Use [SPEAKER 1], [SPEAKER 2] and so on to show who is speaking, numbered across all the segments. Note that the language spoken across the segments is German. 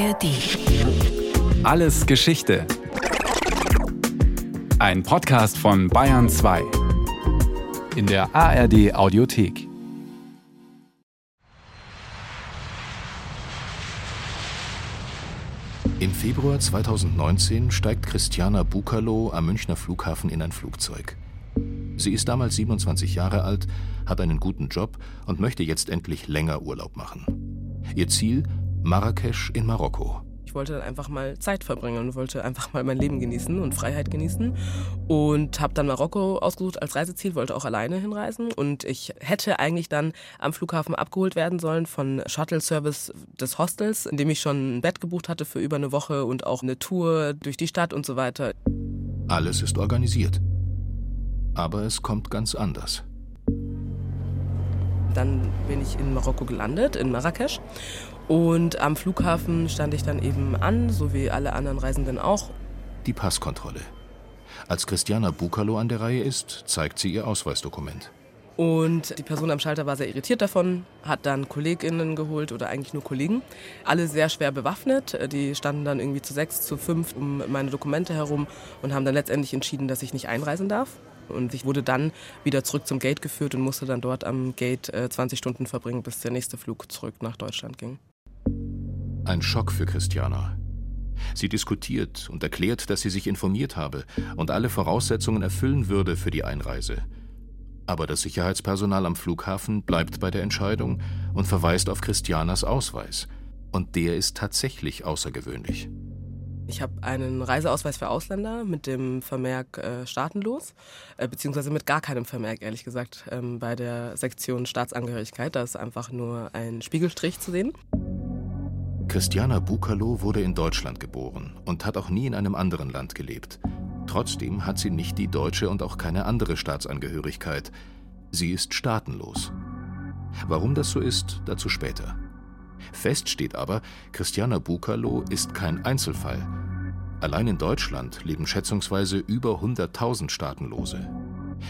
[SPEAKER 1] ARD.
[SPEAKER 2] Alles Geschichte. Ein Podcast von Bayern 2. In der ARD Audiothek.
[SPEAKER 3] Im Februar 2019 steigt Christiana Bukalo am Münchner Flughafen in ein Flugzeug. Sie ist damals 27 Jahre alt, hat einen guten Job und möchte jetzt endlich länger Urlaub machen. Ihr Ziel Marrakesch in Marokko.
[SPEAKER 4] Ich wollte dann einfach mal Zeit verbringen und wollte einfach mal mein Leben genießen und Freiheit genießen. Und habe dann Marokko ausgesucht als Reiseziel, wollte auch alleine hinreisen. Und ich hätte eigentlich dann am Flughafen abgeholt werden sollen von Shuttle-Service des Hostels, in dem ich schon ein Bett gebucht hatte für über eine Woche und auch eine Tour durch die Stadt und so weiter.
[SPEAKER 3] Alles ist organisiert. Aber es kommt ganz anders.
[SPEAKER 4] Dann bin ich in Marokko gelandet, in Marrakesch. Und am Flughafen stand ich dann eben an, so wie alle anderen Reisenden auch.
[SPEAKER 3] Die Passkontrolle. Als Christiana Bukalo an der Reihe ist, zeigt sie ihr Ausweisdokument.
[SPEAKER 4] Und die Person am Schalter war sehr irritiert davon, hat dann KollegInnen geholt oder eigentlich nur Kollegen. Alle sehr schwer bewaffnet. Die standen dann irgendwie zu sechs, zu fünf um meine Dokumente herum und haben dann letztendlich entschieden, dass ich nicht einreisen darf. Und ich wurde dann wieder zurück zum Gate geführt und musste dann dort am Gate 20 Stunden verbringen, bis der nächste Flug zurück nach Deutschland ging.
[SPEAKER 3] Ein Schock für Christiana. Sie diskutiert und erklärt, dass sie sich informiert habe und alle Voraussetzungen erfüllen würde für die Einreise. Aber das Sicherheitspersonal am Flughafen bleibt bei der Entscheidung und verweist auf Christianas Ausweis. Und der ist tatsächlich außergewöhnlich.
[SPEAKER 4] Ich habe einen Reiseausweis für Ausländer mit dem Vermerk äh, staatenlos, äh, beziehungsweise mit gar keinem Vermerk, ehrlich gesagt, ähm, bei der Sektion Staatsangehörigkeit. Da ist einfach nur ein Spiegelstrich zu sehen.
[SPEAKER 3] Christiana Bukalo wurde in Deutschland geboren und hat auch nie in einem anderen Land gelebt. Trotzdem hat sie nicht die deutsche und auch keine andere Staatsangehörigkeit. Sie ist staatenlos. Warum das so ist, dazu später. Fest steht aber, Christiana Bukalo ist kein Einzelfall. Allein in Deutschland leben schätzungsweise über 100.000 Staatenlose.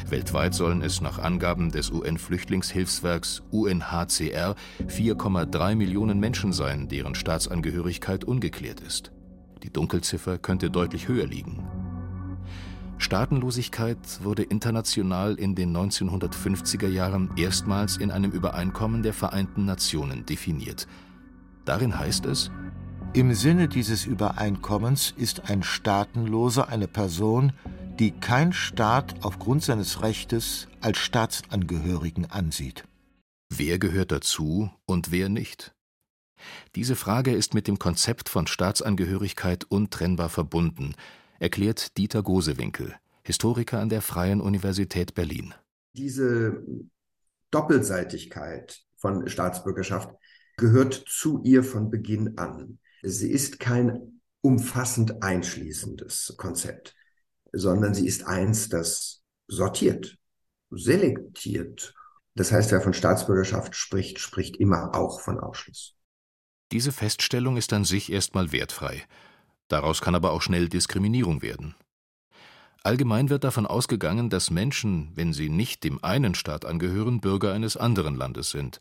[SPEAKER 3] Weltweit sollen es nach Angaben des UN-Flüchtlingshilfswerks UNHCR 4,3 Millionen Menschen sein, deren Staatsangehörigkeit ungeklärt ist. Die Dunkelziffer könnte deutlich höher liegen. Staatenlosigkeit wurde international in den 1950er Jahren erstmals in einem Übereinkommen der Vereinten Nationen definiert. Darin heißt es,
[SPEAKER 5] im Sinne dieses Übereinkommens ist ein Staatenloser eine Person, die kein Staat aufgrund seines Rechtes als Staatsangehörigen ansieht.
[SPEAKER 3] Wer gehört dazu und wer nicht? Diese Frage ist mit dem Konzept von Staatsangehörigkeit untrennbar verbunden, erklärt Dieter Gosewinkel, Historiker an der Freien Universität Berlin.
[SPEAKER 6] Diese Doppelseitigkeit von Staatsbürgerschaft gehört zu ihr von Beginn an. Sie ist kein umfassend einschließendes Konzept sondern sie ist eins, das sortiert, selektiert. Das heißt, wer von Staatsbürgerschaft spricht, spricht immer auch von Ausschluss.
[SPEAKER 3] Diese Feststellung ist an sich erstmal wertfrei. Daraus kann aber auch schnell Diskriminierung werden. Allgemein wird davon ausgegangen, dass Menschen, wenn sie nicht dem einen Staat angehören, Bürger eines anderen Landes sind.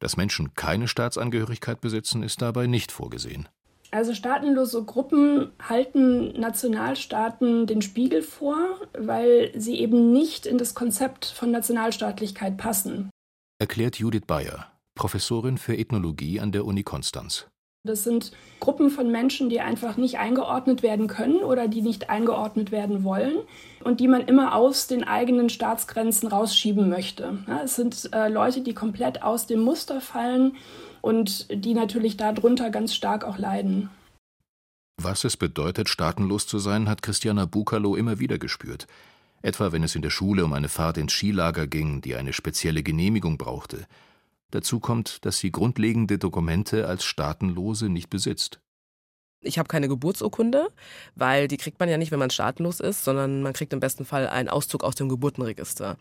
[SPEAKER 3] Dass Menschen keine Staatsangehörigkeit besitzen, ist dabei nicht vorgesehen.
[SPEAKER 7] Also staatenlose Gruppen halten Nationalstaaten den Spiegel vor, weil sie eben nicht in das Konzept von Nationalstaatlichkeit passen.
[SPEAKER 3] Erklärt Judith Bayer, Professorin für Ethnologie an der Uni Konstanz.
[SPEAKER 7] Das sind Gruppen von Menschen, die einfach nicht eingeordnet werden können oder die nicht eingeordnet werden wollen und die man immer aus den eigenen Staatsgrenzen rausschieben möchte. Ja, es sind äh, Leute, die komplett aus dem Muster fallen und die natürlich darunter ganz stark auch leiden.
[SPEAKER 3] Was es bedeutet, staatenlos zu sein, hat Christiana Bukalo immer wieder gespürt. Etwa wenn es in der Schule um eine Fahrt ins Skilager ging, die eine spezielle Genehmigung brauchte. Dazu kommt, dass sie grundlegende Dokumente als Staatenlose nicht besitzt.
[SPEAKER 4] Ich habe keine Geburtsurkunde, weil die kriegt man ja nicht, wenn man staatenlos ist, sondern man kriegt im besten Fall einen Auszug aus dem Geburtenregister.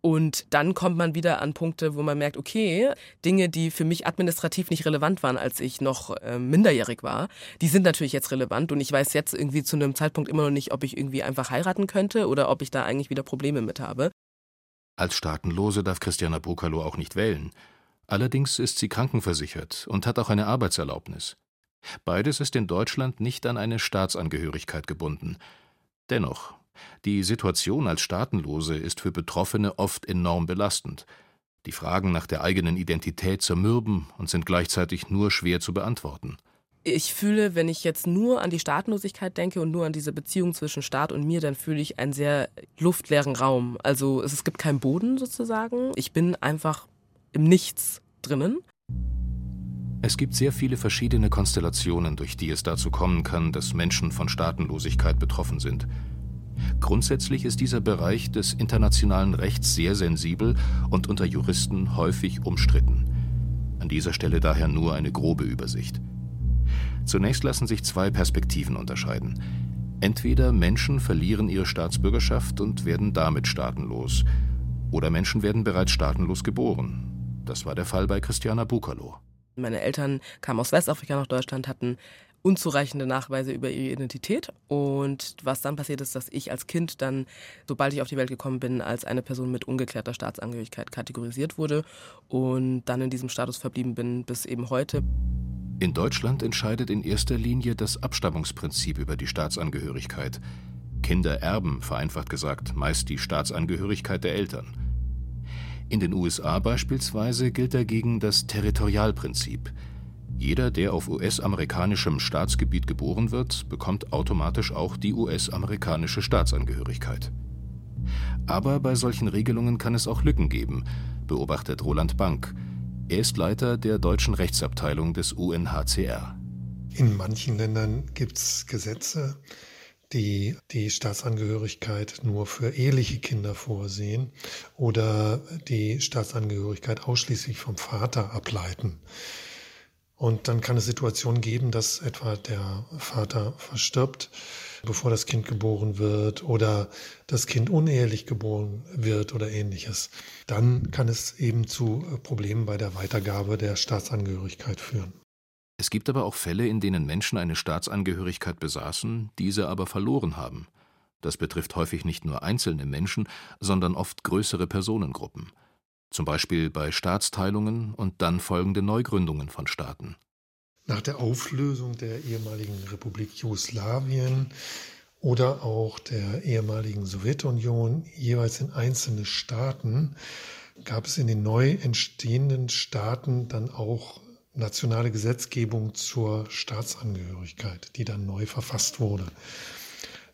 [SPEAKER 4] Und dann kommt man wieder an Punkte, wo man merkt, okay, Dinge, die für mich administrativ nicht relevant waren, als ich noch äh, minderjährig war, die sind natürlich jetzt relevant und ich weiß jetzt irgendwie zu einem Zeitpunkt immer noch nicht, ob ich irgendwie einfach heiraten könnte oder ob ich da eigentlich wieder Probleme mit habe.
[SPEAKER 3] Als Staatenlose darf Christiana Brokalo auch nicht wählen. Allerdings ist sie krankenversichert und hat auch eine Arbeitserlaubnis. Beides ist in Deutschland nicht an eine Staatsangehörigkeit gebunden. Dennoch, die Situation als Staatenlose ist für Betroffene oft enorm belastend. Die Fragen nach der eigenen Identität zermürben und sind gleichzeitig nur schwer zu beantworten.
[SPEAKER 4] Ich fühle, wenn ich jetzt nur an die Staatenlosigkeit denke und nur an diese Beziehung zwischen Staat und mir, dann fühle ich einen sehr luftleeren Raum. Also es gibt keinen Boden sozusagen. Ich bin einfach im Nichts drinnen.
[SPEAKER 3] Es gibt sehr viele verschiedene Konstellationen, durch die es dazu kommen kann, dass Menschen von Staatenlosigkeit betroffen sind. Grundsätzlich ist dieser Bereich des internationalen Rechts sehr sensibel und unter Juristen häufig umstritten. An dieser Stelle daher nur eine grobe Übersicht. Zunächst lassen sich zwei Perspektiven unterscheiden. Entweder Menschen verlieren ihre Staatsbürgerschaft und werden damit staatenlos, oder Menschen werden bereits staatenlos geboren. Das war der Fall bei Christiana Bukalo.
[SPEAKER 4] Meine Eltern kamen aus Westafrika nach Deutschland, hatten unzureichende Nachweise über ihre Identität. Und was dann passiert ist, dass ich als Kind dann, sobald ich auf die Welt gekommen bin, als eine Person mit ungeklärter Staatsangehörigkeit kategorisiert wurde und dann in diesem Status verblieben bin bis eben heute.
[SPEAKER 3] In Deutschland entscheidet in erster Linie das Abstammungsprinzip über die Staatsangehörigkeit. Kinder erben, vereinfacht gesagt, meist die Staatsangehörigkeit der Eltern. In den USA beispielsweise gilt dagegen das Territorialprinzip. Jeder, der auf US-amerikanischem Staatsgebiet geboren wird, bekommt automatisch auch die US-amerikanische Staatsangehörigkeit. Aber bei solchen Regelungen kann es auch Lücken geben, beobachtet Roland Bank, er ist Leiter der deutschen Rechtsabteilung des UNHCR.
[SPEAKER 1] In manchen Ländern gibt es Gesetze, die die Staatsangehörigkeit nur für eheliche Kinder vorsehen oder die Staatsangehörigkeit ausschließlich vom Vater ableiten. Und dann kann es Situationen geben, dass etwa der Vater verstirbt, bevor das Kind geboren wird oder das Kind unehelich geboren wird oder ähnliches. Dann kann es eben zu Problemen bei der Weitergabe der Staatsangehörigkeit führen.
[SPEAKER 3] Es gibt aber auch Fälle, in denen Menschen eine Staatsangehörigkeit besaßen, diese aber verloren haben. Das betrifft häufig nicht nur einzelne Menschen, sondern oft größere Personengruppen zum Beispiel bei Staatsteilungen und dann folgende Neugründungen von Staaten.
[SPEAKER 1] Nach der Auflösung der ehemaligen Republik Jugoslawien oder auch der ehemaligen Sowjetunion jeweils in einzelne Staaten gab es in den neu entstehenden Staaten dann auch nationale Gesetzgebung zur Staatsangehörigkeit, die dann neu verfasst wurde.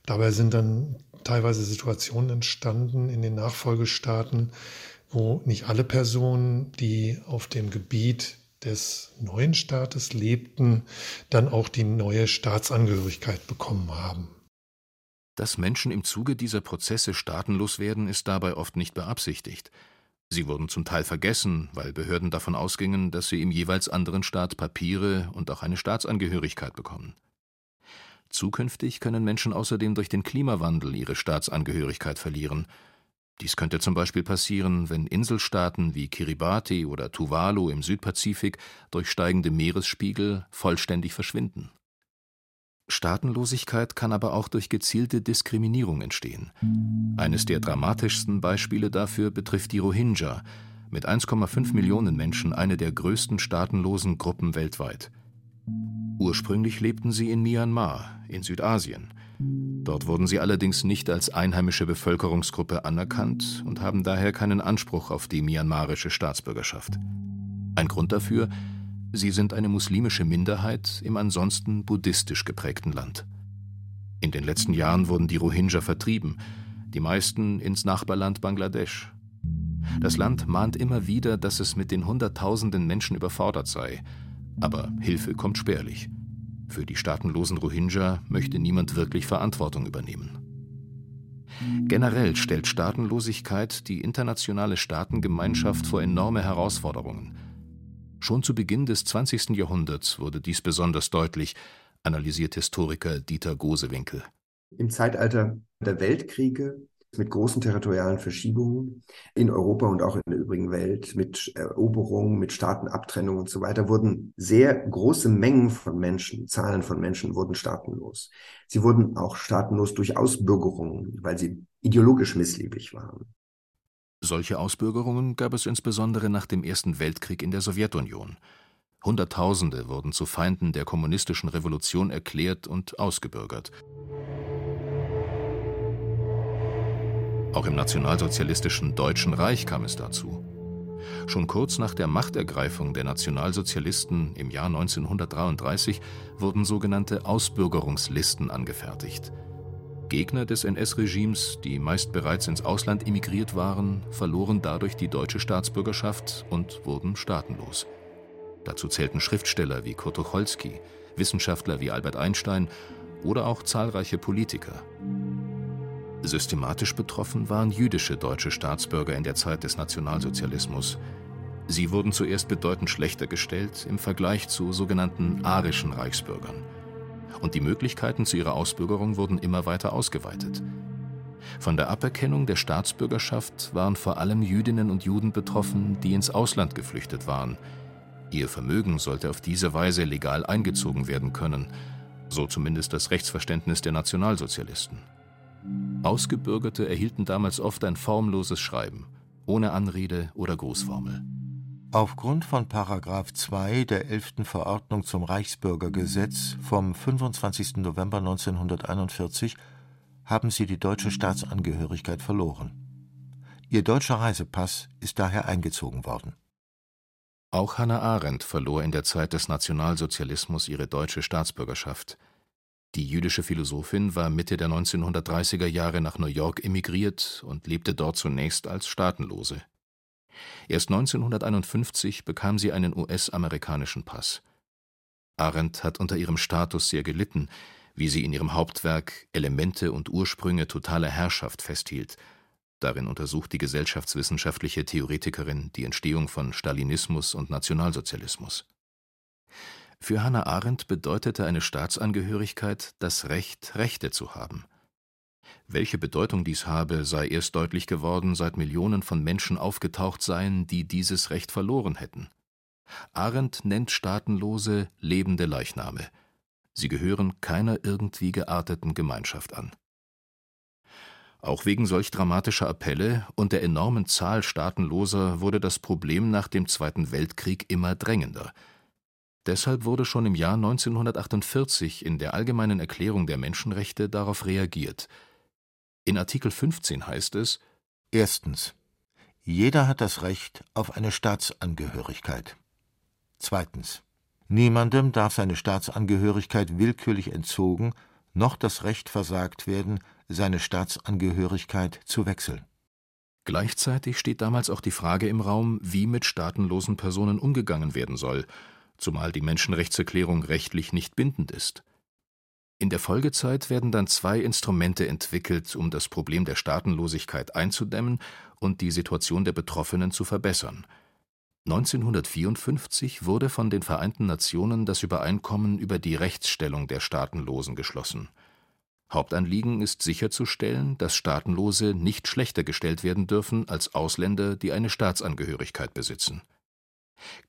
[SPEAKER 1] Dabei sind dann teilweise Situationen entstanden in den Nachfolgestaaten, wo nicht alle Personen, die auf dem Gebiet des neuen Staates lebten, dann auch die neue Staatsangehörigkeit bekommen haben.
[SPEAKER 3] Dass Menschen im Zuge dieser Prozesse staatenlos werden, ist dabei oft nicht beabsichtigt. Sie wurden zum Teil vergessen, weil Behörden davon ausgingen, dass sie im jeweils anderen Staat Papiere und auch eine Staatsangehörigkeit bekommen. Zukünftig können Menschen außerdem durch den Klimawandel ihre Staatsangehörigkeit verlieren dies könnte zum Beispiel passieren, wenn Inselstaaten wie Kiribati oder Tuvalu im Südpazifik durch steigende Meeresspiegel vollständig verschwinden. Staatenlosigkeit kann aber auch durch gezielte Diskriminierung entstehen. Eines der dramatischsten Beispiele dafür betrifft die Rohingya, mit 1,5 Millionen Menschen eine der größten staatenlosen Gruppen weltweit. Ursprünglich lebten sie in Myanmar, in Südasien. Dort wurden sie allerdings nicht als einheimische Bevölkerungsgruppe anerkannt und haben daher keinen Anspruch auf die myanmarische Staatsbürgerschaft. Ein Grund dafür, sie sind eine muslimische Minderheit im ansonsten buddhistisch geprägten Land. In den letzten Jahren wurden die Rohingya vertrieben, die meisten ins Nachbarland Bangladesch. Das Land mahnt immer wieder, dass es mit den Hunderttausenden Menschen überfordert sei, aber Hilfe kommt spärlich. Für die staatenlosen Rohingya möchte niemand wirklich Verantwortung übernehmen. Generell stellt Staatenlosigkeit die internationale Staatengemeinschaft vor enorme Herausforderungen. Schon zu Beginn des 20. Jahrhunderts wurde dies besonders deutlich, analysiert Historiker Dieter Gosewinkel.
[SPEAKER 6] Im Zeitalter der Weltkriege mit großen territorialen Verschiebungen in Europa und auch in der übrigen Welt, mit Eroberungen, mit Staatenabtrennung und so weiter, wurden sehr große Mengen von Menschen, Zahlen von Menschen wurden staatenlos. Sie wurden auch staatenlos durch Ausbürgerungen, weil sie ideologisch missliebig waren.
[SPEAKER 3] Solche Ausbürgerungen gab es insbesondere nach dem Ersten Weltkrieg in der Sowjetunion. Hunderttausende wurden zu Feinden der kommunistischen Revolution erklärt und ausgebürgert. Auch im nationalsozialistischen Deutschen Reich kam es dazu. Schon kurz nach der Machtergreifung der Nationalsozialisten im Jahr 1933 wurden sogenannte Ausbürgerungslisten angefertigt. Gegner des NS-Regimes, die meist bereits ins Ausland emigriert waren, verloren dadurch die deutsche Staatsbürgerschaft und wurden staatenlos. Dazu zählten Schriftsteller wie Kurt Tucholsky, Wissenschaftler wie Albert Einstein oder auch zahlreiche Politiker. Systematisch betroffen waren jüdische deutsche Staatsbürger in der Zeit des Nationalsozialismus. Sie wurden zuerst bedeutend schlechter gestellt im Vergleich zu sogenannten arischen Reichsbürgern. Und die Möglichkeiten zu ihrer Ausbürgerung wurden immer weiter ausgeweitet. Von der Aberkennung der Staatsbürgerschaft waren vor allem Jüdinnen und Juden betroffen, die ins Ausland geflüchtet waren. Ihr Vermögen sollte auf diese Weise legal eingezogen werden können, so zumindest das Rechtsverständnis der Nationalsozialisten. Ausgebürgerte erhielten damals oft ein formloses Schreiben, ohne Anrede oder Grußformel.
[SPEAKER 5] Aufgrund von Paragraph 2 der 11. Verordnung zum Reichsbürgergesetz vom 25. November 1941 haben sie die deutsche Staatsangehörigkeit verloren. Ihr deutscher Reisepass ist daher eingezogen worden.
[SPEAKER 3] Auch Hannah Arendt verlor in der Zeit des Nationalsozialismus ihre deutsche Staatsbürgerschaft. Die jüdische Philosophin war Mitte der 1930er Jahre nach New York emigriert und lebte dort zunächst als Staatenlose. Erst 1951 bekam sie einen US-amerikanischen Pass. Arendt hat unter ihrem Status sehr gelitten, wie sie in ihrem Hauptwerk Elemente und Ursprünge totaler Herrschaft festhielt. Darin untersucht die gesellschaftswissenschaftliche Theoretikerin die Entstehung von Stalinismus und Nationalsozialismus. Für Hannah Arendt bedeutete eine Staatsangehörigkeit das Recht, Rechte zu haben. Welche Bedeutung dies habe, sei erst deutlich geworden, seit Millionen von Menschen aufgetaucht seien, die dieses Recht verloren hätten. Arendt nennt Staatenlose lebende Leichname. Sie gehören keiner irgendwie gearteten Gemeinschaft an. Auch wegen solch dramatischer Appelle und der enormen Zahl Staatenloser wurde das Problem nach dem Zweiten Weltkrieg immer drängender – Deshalb wurde schon im Jahr 1948 in der Allgemeinen Erklärung der Menschenrechte darauf reagiert. In Artikel 15 heißt es:
[SPEAKER 5] Erstens. Jeder hat das Recht auf eine Staatsangehörigkeit. Zweitens. Niemandem darf seine Staatsangehörigkeit willkürlich entzogen, noch das Recht versagt werden, seine Staatsangehörigkeit zu wechseln.
[SPEAKER 3] Gleichzeitig steht damals auch die Frage im Raum, wie mit staatenlosen Personen umgegangen werden soll zumal die Menschenrechtserklärung rechtlich nicht bindend ist. In der Folgezeit werden dann zwei Instrumente entwickelt, um das Problem der Staatenlosigkeit einzudämmen und die Situation der Betroffenen zu verbessern. 1954 wurde von den Vereinten Nationen das Übereinkommen über die Rechtsstellung der Staatenlosen geschlossen. Hauptanliegen ist sicherzustellen, dass Staatenlose nicht schlechter gestellt werden dürfen als Ausländer, die eine Staatsangehörigkeit besitzen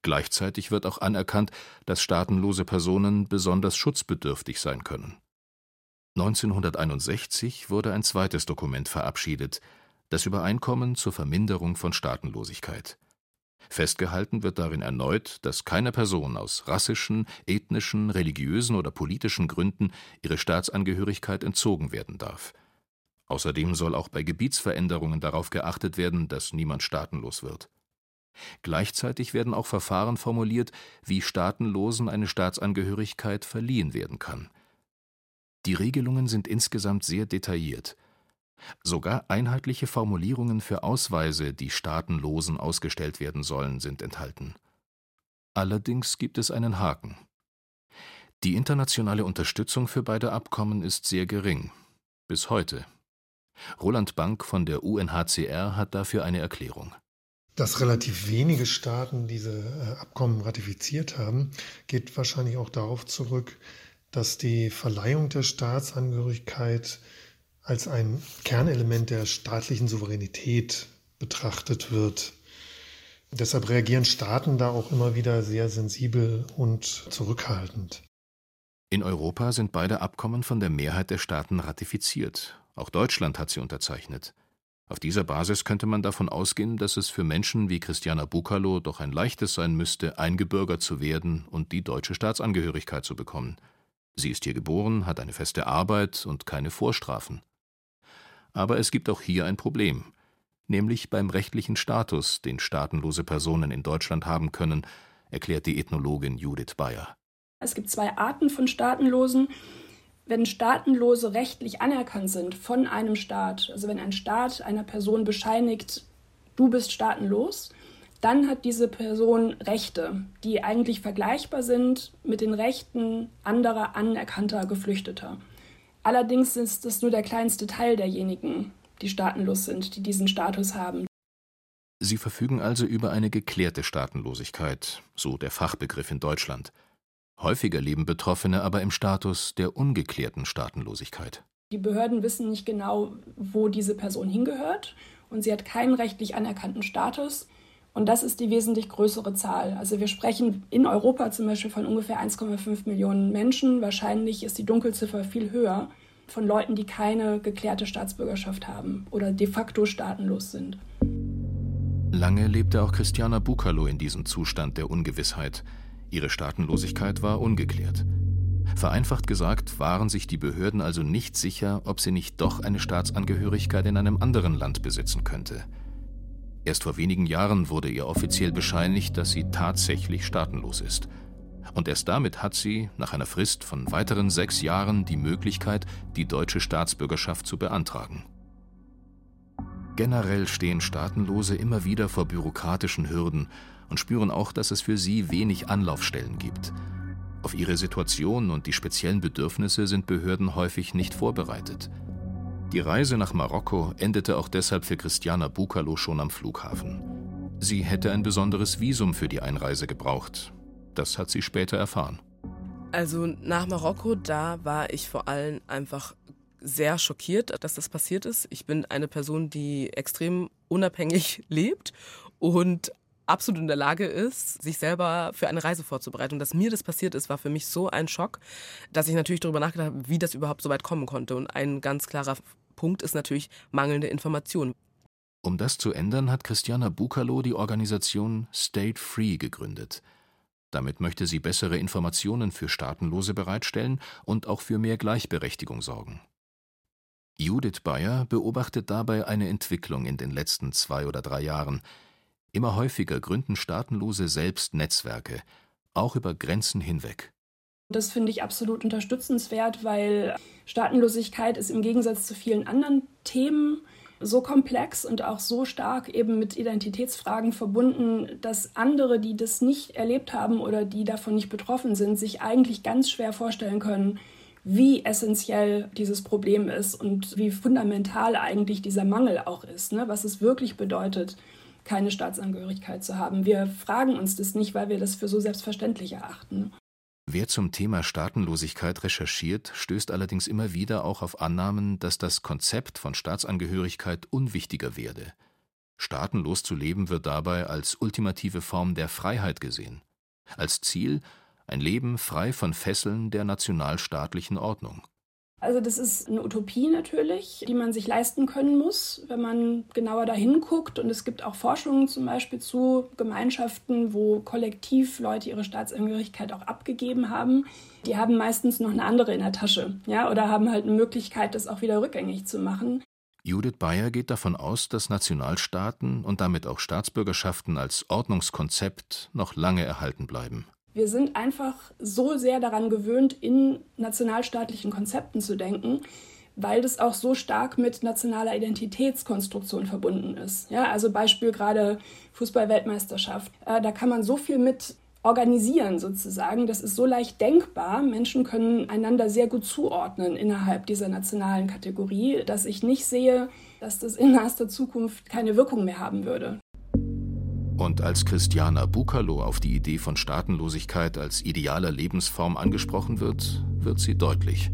[SPEAKER 3] Gleichzeitig wird auch anerkannt, dass staatenlose Personen besonders schutzbedürftig sein können. 1961 wurde ein zweites Dokument verabschiedet, das Übereinkommen zur Verminderung von Staatenlosigkeit. Festgehalten wird darin erneut, dass keine Person aus rassischen, ethnischen, religiösen oder politischen Gründen ihre Staatsangehörigkeit entzogen werden darf. Außerdem soll auch bei Gebietsveränderungen darauf geachtet werden, dass niemand staatenlos wird Gleichzeitig werden auch Verfahren formuliert, wie Staatenlosen eine Staatsangehörigkeit verliehen werden kann. Die Regelungen sind insgesamt sehr detailliert. Sogar einheitliche Formulierungen für Ausweise, die Staatenlosen ausgestellt werden sollen, sind enthalten. Allerdings gibt es einen Haken. Die internationale Unterstützung für beide Abkommen ist sehr gering. Bis heute. Roland Bank von der UNHCR hat dafür eine Erklärung.
[SPEAKER 1] Dass relativ wenige Staaten diese äh, Abkommen ratifiziert haben, geht wahrscheinlich auch darauf zurück, dass die Verleihung der Staatsangehörigkeit als ein Kernelement der staatlichen Souveränität betrachtet wird. Deshalb reagieren Staaten da auch immer wieder sehr sensibel und zurückhaltend.
[SPEAKER 3] In Europa sind beide Abkommen von der Mehrheit der Staaten ratifiziert. Auch Deutschland hat sie unterzeichnet. Auf dieser Basis könnte man davon ausgehen, dass es für Menschen wie Christiana Bukalo doch ein leichtes sein müsste, eingebürgert zu werden und die deutsche Staatsangehörigkeit zu bekommen. Sie ist hier geboren, hat eine feste Arbeit und keine Vorstrafen. Aber es gibt auch hier ein Problem, nämlich beim rechtlichen Status, den staatenlose Personen in Deutschland haben können, erklärt die Ethnologin Judith Bayer.
[SPEAKER 7] Es gibt zwei Arten von Staatenlosen wenn Staatenlose rechtlich anerkannt sind von einem Staat, also wenn ein Staat einer Person bescheinigt, du bist staatenlos, dann hat diese Person Rechte, die eigentlich vergleichbar sind mit den Rechten anderer anerkannter Geflüchteter. Allerdings ist es nur der kleinste Teil derjenigen, die staatenlos sind, die diesen Status haben.
[SPEAKER 3] Sie verfügen also über eine geklärte Staatenlosigkeit, so der Fachbegriff in Deutschland. Häufiger leben Betroffene aber im Status der ungeklärten Staatenlosigkeit.
[SPEAKER 7] Die Behörden wissen nicht genau, wo diese Person hingehört und sie hat keinen rechtlich anerkannten Status. Und das ist die wesentlich größere Zahl. Also wir sprechen in Europa zum Beispiel von ungefähr 1,5 Millionen Menschen. Wahrscheinlich ist die Dunkelziffer viel höher von Leuten, die keine geklärte Staatsbürgerschaft haben oder de facto staatenlos sind.
[SPEAKER 3] Lange lebte auch Christiana Bukalo in diesem Zustand der Ungewissheit. Ihre Staatenlosigkeit war ungeklärt. Vereinfacht gesagt waren sich die Behörden also nicht sicher, ob sie nicht doch eine Staatsangehörigkeit in einem anderen Land besitzen könnte. Erst vor wenigen Jahren wurde ihr offiziell bescheinigt, dass sie tatsächlich staatenlos ist. Und erst damit hat sie, nach einer Frist von weiteren sechs Jahren, die Möglichkeit, die deutsche Staatsbürgerschaft zu beantragen. Generell stehen Staatenlose immer wieder vor bürokratischen Hürden und spüren auch, dass es für sie wenig Anlaufstellen gibt. Auf ihre Situation und die speziellen Bedürfnisse sind Behörden häufig nicht vorbereitet. Die Reise nach Marokko endete auch deshalb für Christiana Bukalo schon am Flughafen. Sie hätte ein besonderes Visum für die Einreise gebraucht. Das hat sie später erfahren.
[SPEAKER 4] Also nach Marokko, da war ich vor allem einfach sehr schockiert, dass das passiert ist. Ich bin eine Person, die extrem unabhängig lebt und absolut in der Lage ist, sich selber für eine Reise vorzubereiten. Und dass mir das passiert ist, war für mich so ein Schock, dass ich natürlich darüber nachgedacht habe, wie das überhaupt so weit kommen konnte. Und ein ganz klarer Punkt ist natürlich mangelnde Information.
[SPEAKER 3] Um das zu ändern, hat Christiana Bukalo die Organisation State Free gegründet. Damit möchte sie bessere Informationen für Staatenlose bereitstellen und auch für mehr Gleichberechtigung sorgen. Judith Bayer beobachtet dabei eine Entwicklung in den letzten zwei oder drei Jahren, Immer häufiger gründen Staatenlose selbst Netzwerke, auch über Grenzen hinweg.
[SPEAKER 7] Das finde ich absolut unterstützenswert, weil Staatenlosigkeit ist im Gegensatz zu vielen anderen Themen so komplex und auch so stark eben mit Identitätsfragen verbunden, dass andere, die das nicht erlebt haben oder die davon nicht betroffen sind, sich eigentlich ganz schwer vorstellen können, wie essentiell dieses Problem ist und wie fundamental eigentlich dieser Mangel auch ist, ne? was es wirklich bedeutet, keine Staatsangehörigkeit zu haben. Wir fragen uns das nicht, weil wir das für so selbstverständlich erachten.
[SPEAKER 3] Wer zum Thema Staatenlosigkeit recherchiert, stößt allerdings immer wieder auch auf Annahmen, dass das Konzept von Staatsangehörigkeit unwichtiger werde. Staatenlos zu leben wird dabei als ultimative Form der Freiheit gesehen, als Ziel ein Leben frei von Fesseln der nationalstaatlichen Ordnung.
[SPEAKER 7] Also das ist eine Utopie natürlich, die man sich leisten können muss, wenn man genauer dahin guckt. Und es gibt auch Forschungen zum Beispiel zu Gemeinschaften, wo kollektiv Leute ihre Staatsangehörigkeit auch abgegeben haben. Die haben meistens noch eine andere in der Tasche, ja, oder haben halt eine Möglichkeit, das auch wieder rückgängig zu machen.
[SPEAKER 3] Judith Bayer geht davon aus, dass Nationalstaaten und damit auch Staatsbürgerschaften als Ordnungskonzept noch lange erhalten bleiben.
[SPEAKER 7] Wir sind einfach so sehr daran gewöhnt, in nationalstaatlichen Konzepten zu denken, weil das auch so stark mit nationaler Identitätskonstruktion verbunden ist. Ja, also Beispiel gerade Fußball-Weltmeisterschaft. Äh, da kann man so viel mit organisieren sozusagen. Das ist so leicht denkbar. Menschen können einander sehr gut zuordnen innerhalb dieser nationalen Kategorie, dass ich nicht sehe, dass das in naher Zukunft keine Wirkung mehr haben würde.
[SPEAKER 3] Und als Christiana Bukalo auf die Idee von Staatenlosigkeit als idealer Lebensform angesprochen wird, wird sie deutlich.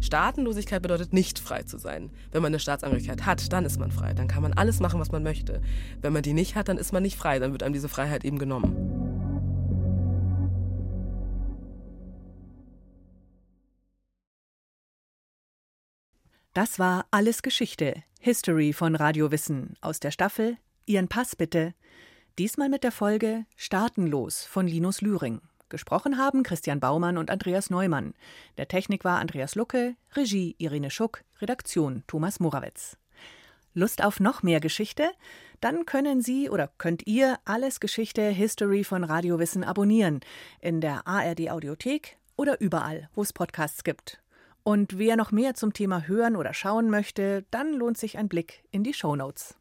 [SPEAKER 4] Staatenlosigkeit bedeutet nicht frei zu sein. Wenn man eine Staatsangehörigkeit hat, dann ist man frei. Dann kann man alles machen, was man möchte. Wenn man die nicht hat, dann ist man nicht frei. Dann wird einem diese Freiheit eben genommen.
[SPEAKER 8] Das war Alles Geschichte, History von Radio Wissen aus der Staffel Ihren Pass bitte. Diesmal mit der Folge Staatenlos von Linus Lühring. Gesprochen haben Christian Baumann und Andreas Neumann. Der Technik war Andreas Lucke, Regie Irene Schuck, Redaktion Thomas Morawetz. Lust auf noch mehr Geschichte? Dann können Sie oder könnt ihr alles Geschichte History von Radio Wissen abonnieren in der ARD Audiothek oder überall, wo es Podcasts gibt. Und wer noch mehr zum Thema hören oder schauen möchte, dann lohnt sich ein Blick in die Show Notes.